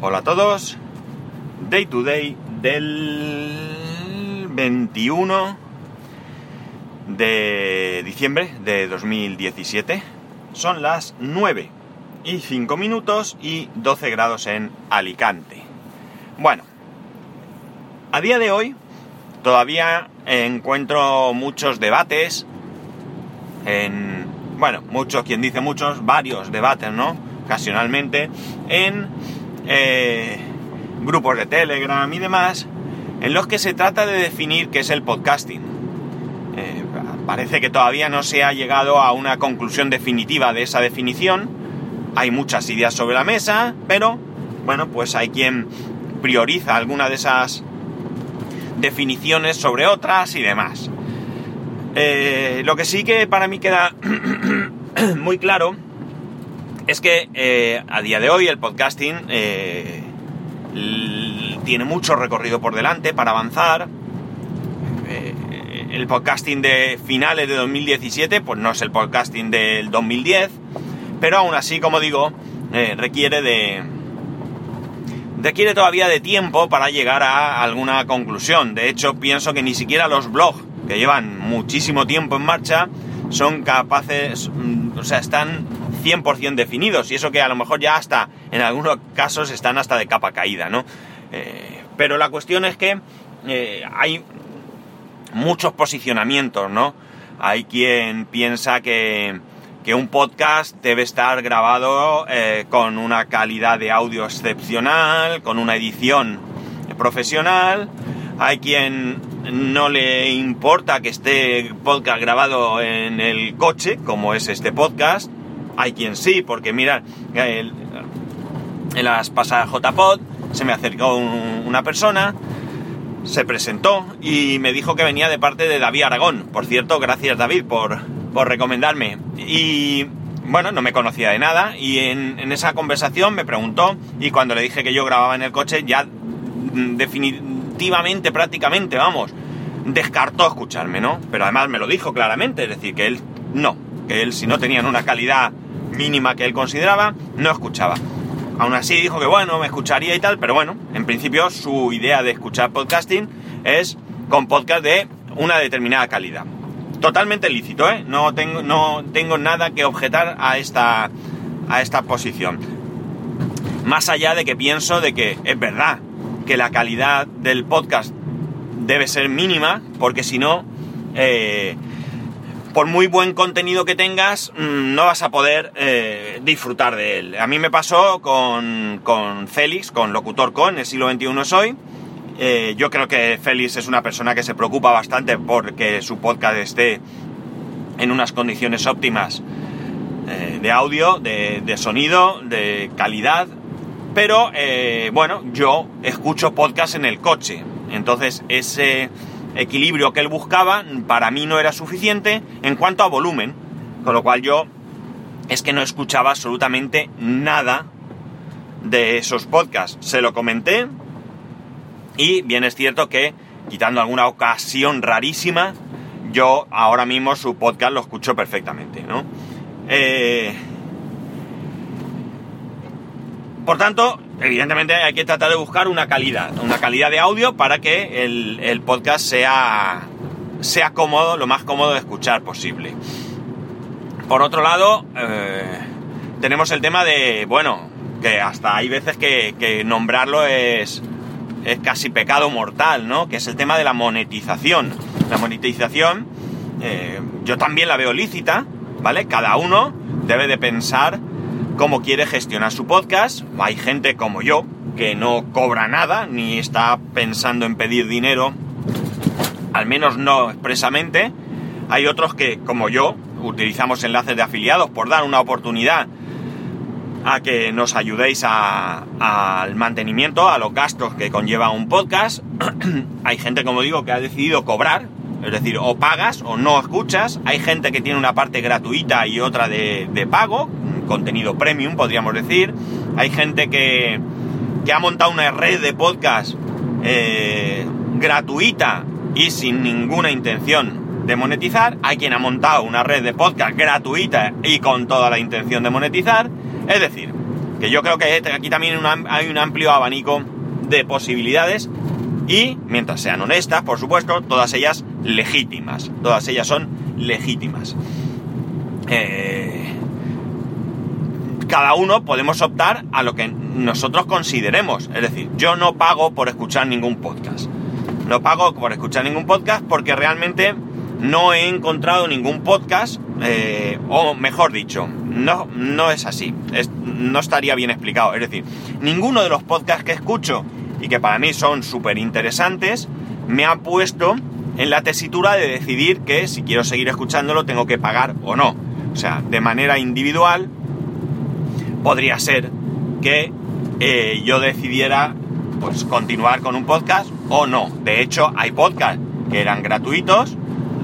Hola a todos. Day to day del 21 de diciembre de 2017. Son las 9 y 5 minutos y 12 grados en Alicante. Bueno, a día de hoy todavía encuentro muchos debates en, bueno, muchos, quien dice muchos, varios debates, ¿no? Ocasionalmente en eh, grupos de Telegram y demás, en los que se trata de definir qué es el podcasting. Eh, parece que todavía no se ha llegado a una conclusión definitiva de esa definición. Hay muchas ideas sobre la mesa, pero bueno, pues hay quien prioriza alguna de esas definiciones sobre otras y demás. Eh, lo que sí que para mí queda muy claro es que eh, a día de hoy el podcasting eh, tiene mucho recorrido por delante para avanzar. el podcasting de finales de 2017 pues no es el podcasting del 2010, pero aún así, como digo, requiere de, requiere todavía de tiempo para llegar a alguna conclusión. De hecho, pienso que ni siquiera los blogs, que llevan muchísimo tiempo en marcha, son capaces, mm, o sea, están 100% definidos. Y eso que a lo mejor ya hasta, en algunos casos, están hasta de capa caída, ¿no? Eh, pero la cuestión es que eh, hay muchos posicionamientos, ¿no? Hay quien piensa que que un podcast debe estar grabado eh, con una calidad de audio excepcional, con una edición profesional. Hay quien no le importa que esté podcast grabado en el coche, como es este podcast. Hay quien sí, porque mira, en las pasadas JPod se me acercó una persona, se presentó y me dijo que venía de parte de David Aragón. Por cierto, gracias David por, por recomendarme. Y bueno, no me conocía de nada y en, esa conversación me preguntó y cuando le dije que yo grababa en el coche ya mm, definitivamente, prácticamente, vamos, descartó escucharme, ¿no? Pero además me lo dijo claramente, es decir, que él no, que él si no tenían una calidad mínima que él consideraba, no escuchaba. Aún así dijo que bueno, me escucharía y tal, pero bueno, en principio su idea de escuchar podcasting es con podcast de una determinada calidad totalmente lícito, ¿eh? No tengo, no tengo nada que objetar a esta, a esta posición. Más allá de que pienso de que es verdad que la calidad del podcast debe ser mínima, porque si no, eh, por muy buen contenido que tengas, mm, no vas a poder eh, disfrutar de él. A mí me pasó con, con Félix, con Locutor Con, el siglo XXI soy, eh, yo creo que Félix es una persona que se preocupa bastante porque su podcast esté en unas condiciones óptimas eh, de audio, de, sonido, de calidad. Pero eh, bueno, yo escucho podcast en el coche. Entonces ese equilibrio que él buscaba para mí no era suficiente en cuanto a volumen. Con lo cual yo es que no escuchaba absolutamente nada de esos podcasts. Se lo comenté, y bien es cierto que, quitando alguna ocasión rarísima, yo ahora mismo su podcast lo escucho perfectamente, ¿no? Eh, por tanto, evidentemente hay que tratar de buscar una calidad, una calidad de audio para que el, podcast sea, sea cómodo, lo más cómodo de escuchar posible. Por otro lado, eh, tenemos el tema de, bueno, que hasta hay veces que nombrarlo es, es casi pecado mortal, ¿no? Que es el tema de la monetización. La monetización eh, yo también la veo lícita, ¿vale? Cada uno debe de pensar cómo quiere gestionar su podcast. Hay gente como yo que no cobra nada, ni está pensando en pedir dinero, al menos no expresamente. Hay otros que, como yo, utilizamos enlaces de afiliados por dar una oportunidad a que nos ayudéis al mantenimiento, a los gastos que conlleva un podcast. Hay gente, como digo, que ha decidido cobrar, es decir, o pagas o no escuchas. Hay gente que tiene una parte gratuita y otra de, pago, contenido premium, podríamos decir. Hay gente que, que ha montado una red de podcast eh, gratuita y sin ninguna intención de monetizar. Hay quien ha montado una red de podcast gratuita y con toda la intención de monetizar. Es decir, Que yo creo que aquí también hay un amplio abanico de posibilidades y, mientras sean honestas, por supuesto, todas ellas legítimas. Todas ellas son legítimas. Eh, cada uno podemos optar a lo que nosotros consideremos. Es decir, yo no pago por escuchar ningún podcast. No pago por escuchar ningún podcast porque realmente no he encontrado ningún podcast, eh, o mejor dicho, no, no es así. no estaría bien explicado. Es decir, ninguno de los podcasts que escucho y que para mí son súper interesantes, me ha puesto en la tesitura de decidir que si quiero seguir escuchándolo tengo que pagar o no. O sea, de manera individual podría ser que eh, yo decidiera pues continuar con un podcast o no. De hecho, hay podcasts que eran gratuitos,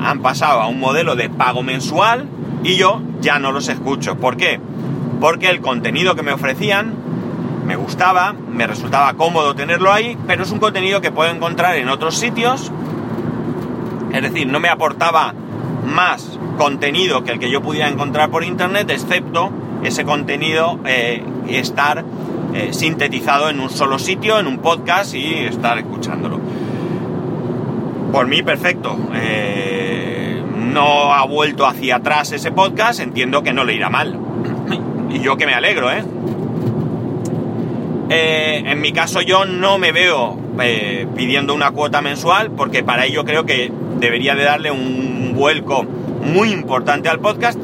han pasado a un modelo de pago mensual y yo ya no los escucho. ¿Por qué? Porque el contenido que me ofrecían me gustaba, me resultaba cómodo tenerlo ahí, pero es un contenido que puedo encontrar en otros sitios. Es decir, no me aportaba más contenido que el que yo pudiera encontrar por internet, excepto ese contenido eh, estar eh, sintetizado en un solo sitio, en un podcast y estar escuchándolo. Por mí, perfecto. Eh, no ha vuelto hacia atrás ese podcast, entiendo que no le irá mal. y yo que me alegro, ¿eh? Eh, en mi caso yo no me veo pidiendo una cuota mensual porque para ello creo que debería de darle un vuelco muy importante al podcast.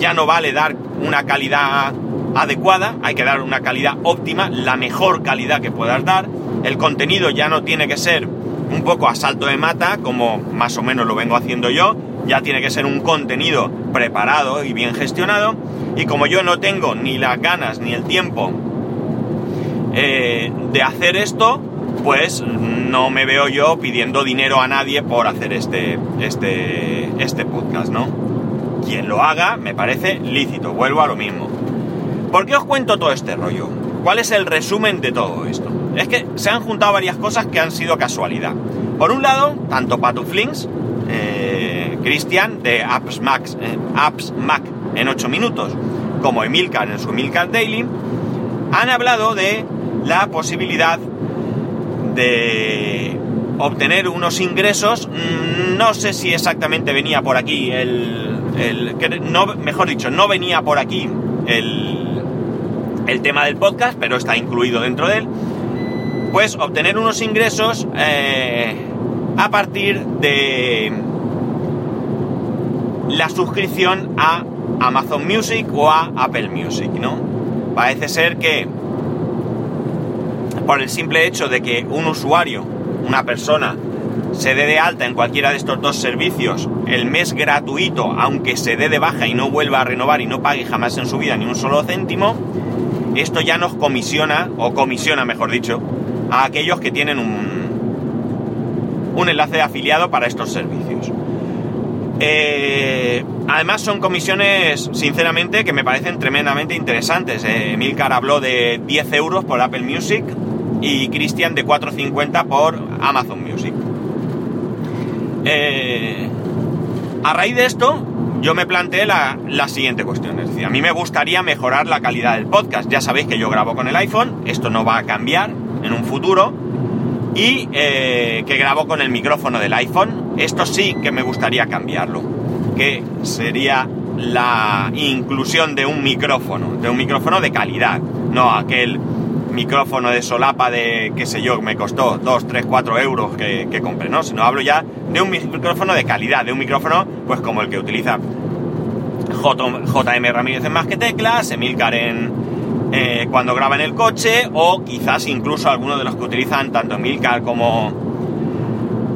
Ya no vale dar una calidad adecuada, hay que dar una calidad óptima, la mejor calidad que puedas dar. El contenido ya no tiene que ser un poco a salto de mata, como más o menos lo vengo haciendo yo, ya tiene que ser un contenido preparado y bien gestionado. Y como yo no tengo ni las ganas ni el tiempo eh, de hacer esto, pues no me veo yo pidiendo dinero a nadie por hacer este, este, este podcast, ¿no? Quien lo haga me parece lícito, vuelvo a lo mismo. ¿Por qué os cuento todo este rollo? ¿Cuál es el resumen de todo esto? Es que se han juntado varias cosas que han sido casualidad. Por un lado, tanto Patuflinks, eh, Cristian de Apps, Max, eh, Apps Mac en 8 minutos, como Emilcar en su Emilcar Daily, han hablado de la posibilidad de obtener unos ingresos. Mm, no sé si exactamente venía por aquí el, no, mejor dicho, no venía por aquí el, el tema del podcast, pero está incluido dentro de él. Pues obtener unos ingresos eh, a partir de la suscripción a Amazon Music o a Apple Music, ¿no? Parece ser que por el simple hecho de que un usuario, una persona, se dé de alta en cualquiera de estos dos servicios el mes gratuito, aunque se dé de baja y no vuelva a renovar y no pague jamás en su vida ni un solo céntimo, esto ya nos comisiona, o comisiona mejor dicho, a aquellos que tienen un, un enlace de afiliado para estos servicios. Eh, además son comisiones, sinceramente, que me parecen tremendamente interesantes. Eh, Milcar habló de 10 euros por Apple Music, y Christian de 4.50 por Amazon Music. Eh, a raíz de esto, yo me planteé la, siguiente cuestión. Es decir, a mí me gustaría mejorar la calidad del podcast. Ya sabéis que yo grabo con el iPhone, esto no va a cambiar en un futuro. Y eh, que grabo con el micrófono del iPhone. Esto sí que me gustaría cambiarlo. Que sería la inclusión de un micrófono, de un micrófono de calidad. No aquel micrófono de solapa de, qué sé yo, me costó 2, 3, 4 euros que, que compré, ¿no? Sino hablo ya de un micrófono de calidad, de un micrófono, pues como el que utiliza JM Ramírez en Más que Teclas, Emilcar en, eh, cuando graba en el coche, o quizás incluso alguno de los que utilizan tanto Emilcar como,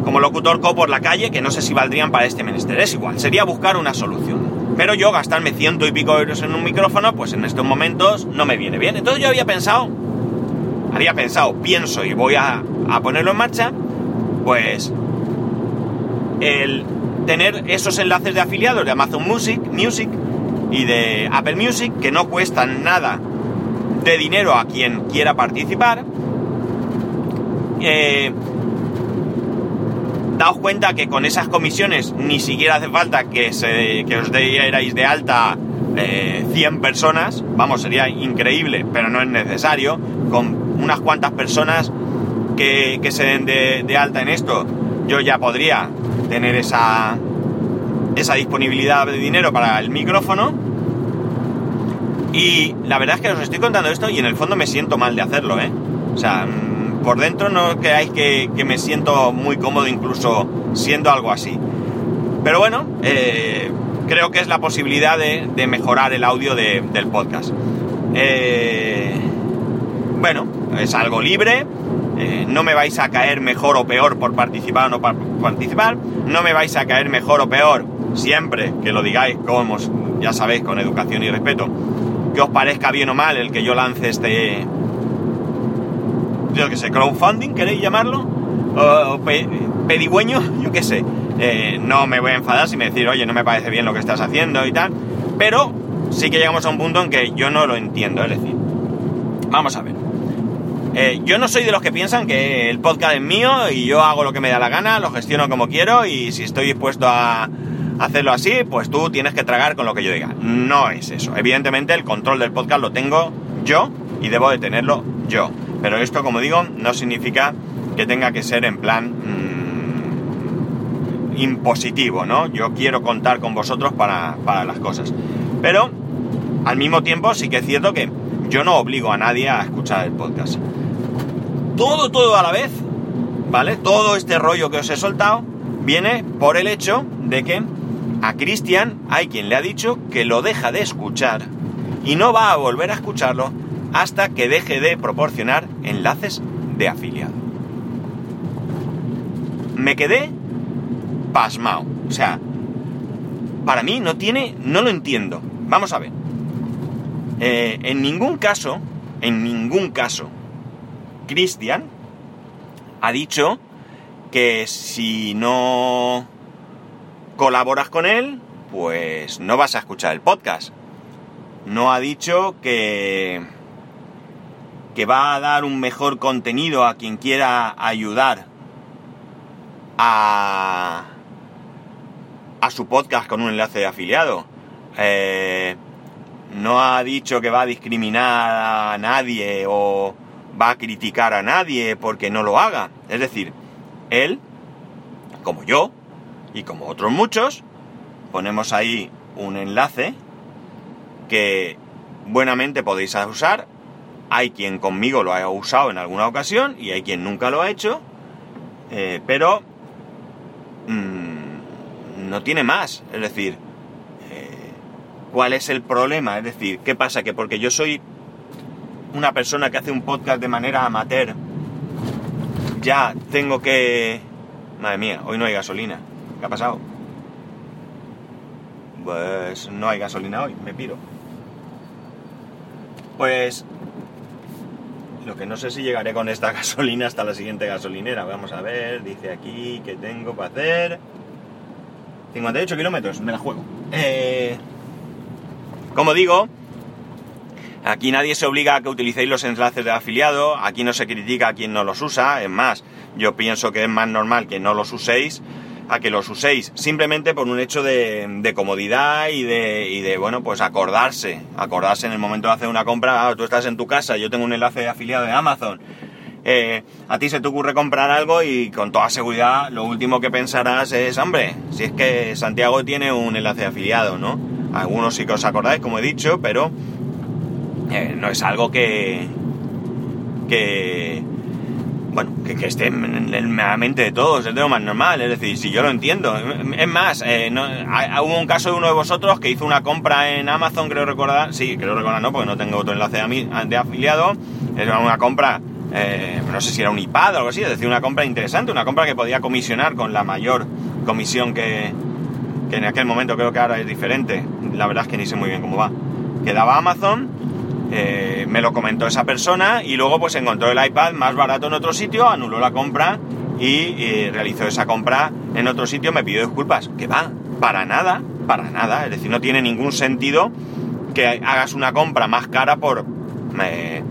como Locutor Co por la calle, que no sé si valdrían para este menester. Es igual, sería buscar una solución. Pero yo gastarme ciento y pico euros en un micrófono, pues en estos momentos no me viene bien. Entonces yo había pensado había pensado, pienso y voy a, ponerlo en marcha, pues el tener esos enlaces de afiliados de Amazon Music, Music y de Apple Music que no cuestan nada de dinero a quien quiera participar. Eh, daos cuenta que con esas comisiones ni siquiera hace falta que, se, que os deis de alta 100 personas, vamos, sería increíble, pero no es necesario, con unas cuantas personas que, se den de, alta en esto, yo ya podría tener esa, esa disponibilidad de dinero para el micrófono. Y la verdad es que os estoy contando esto y en el fondo me siento mal de hacerlo, ¿eh? O sea, mm, por dentro no creáis que, que me siento muy cómodo incluso siendo algo así. Pero bueno, eh, creo que es la posibilidad de, mejorar el audio del podcast. Eh, bueno, es algo libre. Eh, no me vais a caer mejor o peor por participar o no participar. No me vais a caer mejor o peor siempre que lo digáis, como ya sabéis, con educación y respeto. Que os parezca bien o mal el que yo lance este. Yo qué sé, crowdfunding, ¿queréis llamarlo? O, pedigüeño, yo qué sé. Eh, no me voy a enfadar si me decís, oye, no me parece bien lo que estás haciendo y tal, pero sí que llegamos a un punto en que yo no lo entiendo, es decir, vamos a ver. Eh, yo no soy de los que piensan que el podcast es mío y yo hago lo que me da la gana, lo gestiono como quiero y si estoy dispuesto a hacerlo así, pues tú tienes que tragar con lo que yo diga. No es eso. Evidentemente el control del podcast lo tengo yo y debo de tenerlo yo. Pero esto, como digo, no significa que tenga que ser en plan impositivo, ¿no? Yo quiero contar con vosotros para, las cosas. Pero, al mismo tiempo, sí que es cierto que yo no obligo a nadie a escuchar el podcast. Todo, todo a la vez, ¿vale? Todo este rollo que os he soltado viene por el hecho de que a Cristian hay quien le ha dicho que lo deja de escuchar y no va a volver a escucharlo hasta que deje de proporcionar enlaces de afiliado. Me quedé pasmao. O sea, para mí no tiene, no lo entiendo. Vamos a ver. Eh, en ningún caso, en ningún caso, Cristian ha dicho que si no colaboras con él, pues no vas a escuchar el podcast. No ha dicho que que va a dar un mejor contenido a quien quiera ayudar a a su podcast con un enlace de afiliado. Eh, no ha dicho que va a discriminar a nadie o va a criticar a nadie porque no lo haga. Es decir, él, como yo y como otros muchos, ponemos ahí un enlace que buenamente podéis usar. Hay quien conmigo lo ha usado en alguna ocasión y hay quien nunca lo ha hecho. Eh, pero... Mm, no tiene más. Es decir, eh, ¿cuál es el problema? Es decir, ¿qué pasa? Que porque yo soy una persona que hace un podcast de manera amateur, ya tengo que... Madre mía, hoy no hay gasolina. ¿Qué ha pasado? Pues no hay gasolina hoy, me piro. Pues lo que no sé si llegaré con esta gasolina hasta la siguiente gasolinera. Vamos a ver, dice aquí que tengo para hacer. 58 kilómetros, me la juego. Eh, como digo, aquí nadie se obliga a que utilicéis los enlaces de afiliado, aquí no se critica a quien no los usa, es más, yo pienso que es más normal que no los uséis a que los uséis, simplemente por un hecho de, comodidad y de, de, bueno, pues acordarse, acordarse en el momento de hacer una compra, ah, tú estás en tu casa, yo tengo un enlace de afiliado de Amazon, eh, a ti se te ocurre comprar algo y con toda seguridad lo último que pensarás es, hombre, si es que Santiago tiene un enlace afiliado, ¿no? Algunos sí que os acordáis, como he dicho, pero eh, no es algo que... que bueno, que, esté en, la mente de todos, es de lo más normal, es decir, si yo lo entiendo. Es más, eh, hubo un caso de uno de vosotros que hizo una compra en Amazon, creo recordar, sí, creo recordar, no, porque no tengo otro enlace de, de afiliado, era una compra eh, no sé si era un iPad o algo así, es decir, una compra interesante, una compra que podía comisionar con la mayor comisión que, en aquel momento creo que ahora es diferente, la verdad es que ni sé muy bien cómo va. Quedaba Amazon, eh, me lo comentó esa persona y luego pues encontró el iPad más barato en otro sitio, anuló la compra y, realizó esa compra en otro sitio, me pidió disculpas, que va, para nada, para nada, es decir, no tiene ningún sentido que hagas una compra más cara por... Eh,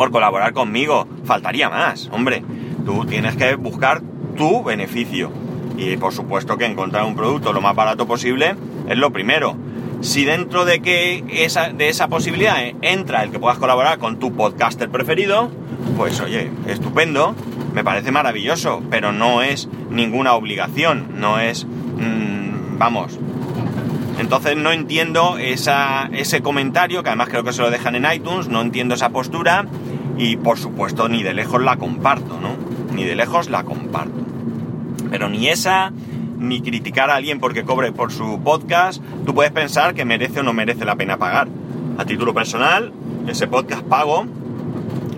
por colaborar conmigo. Faltaría más, hombre. Tú tienes que buscar tu beneficio. Y por supuesto que encontrar un producto lo más barato posible es lo primero. Si dentro de que esa, de esa posibilidad entra el que puedas colaborar con tu podcaster preferido, pues oye, estupendo, me parece maravilloso, pero no es ninguna obligación, no es, mmm, vamos. Entonces no entiendo esa, ese comentario, que además creo que se lo dejan en iTunes, no entiendo esa postura y por supuesto ni de lejos la comparto, ¿no? Ni de lejos la comparto. Pero ni esa, ni criticar a alguien porque cobre por su podcast, tú puedes pensar que merece o no merece la pena pagar. A título personal, ese podcast pago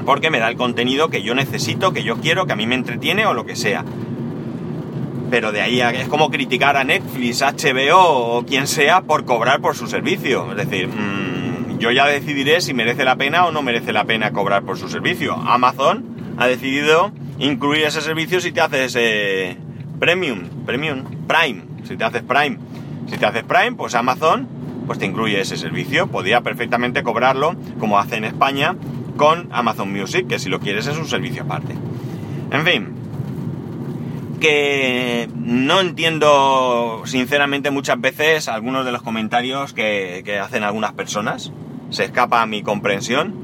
porque me da el contenido que yo necesito, que yo quiero, que a mí me entretiene o lo que sea. Pero de ahí a, es como criticar a Netflix, HBO o quien sea por cobrar por su servicio. Es decir, mmm, yo ya decidiré si merece la pena o no merece la pena cobrar por su servicio. Amazon ha decidido incluir ese servicio si te haces eh, Premium, Premium, Prime, si te haces Prime. Si te haces Prime, pues Amazon pues te incluye ese servicio. Podría perfectamente cobrarlo, como hace en España, con Amazon Music, que si lo quieres es un servicio aparte. En fin, que no entiendo sinceramente muchas veces algunos de los comentarios que, hacen algunas personas. Se escapa a mi comprensión.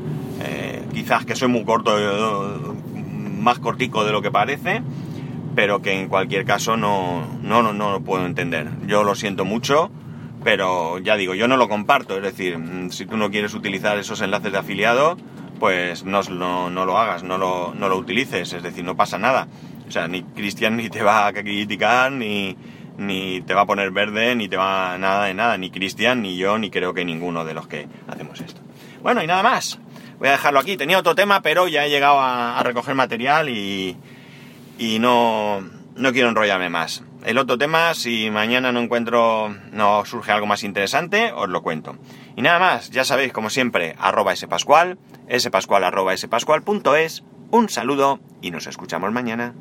Eh, quizás que soy muy corto, más cortico de lo que parece, pero que en cualquier caso no, no, no, no lo puedo entender. Yo lo siento mucho, pero ya digo, yo no lo comparto. Es decir, si tú no quieres utilizar esos enlaces de afiliado, pues no, no, no, lo hagas, no lo, no lo utilices, es decir, no pasa nada. O sea, ni Cristian ni te va a criticar, ni, ni te va a poner verde, ni te va nada de nada, ni Cristian, ni yo, ni creo que ninguno de los que hacemos esto. Bueno, y nada más. Voy a dejarlo aquí. Tenía otro tema, pero ya he llegado a recoger material y, y no, no quiero enrollarme más. El otro tema, si mañana no encuentro, no surge algo más interesante, os lo cuento. Y nada más, ya sabéis, como siempre, arroba spascual, spascual arroba spascual.es, un saludo y nos escuchamos mañana.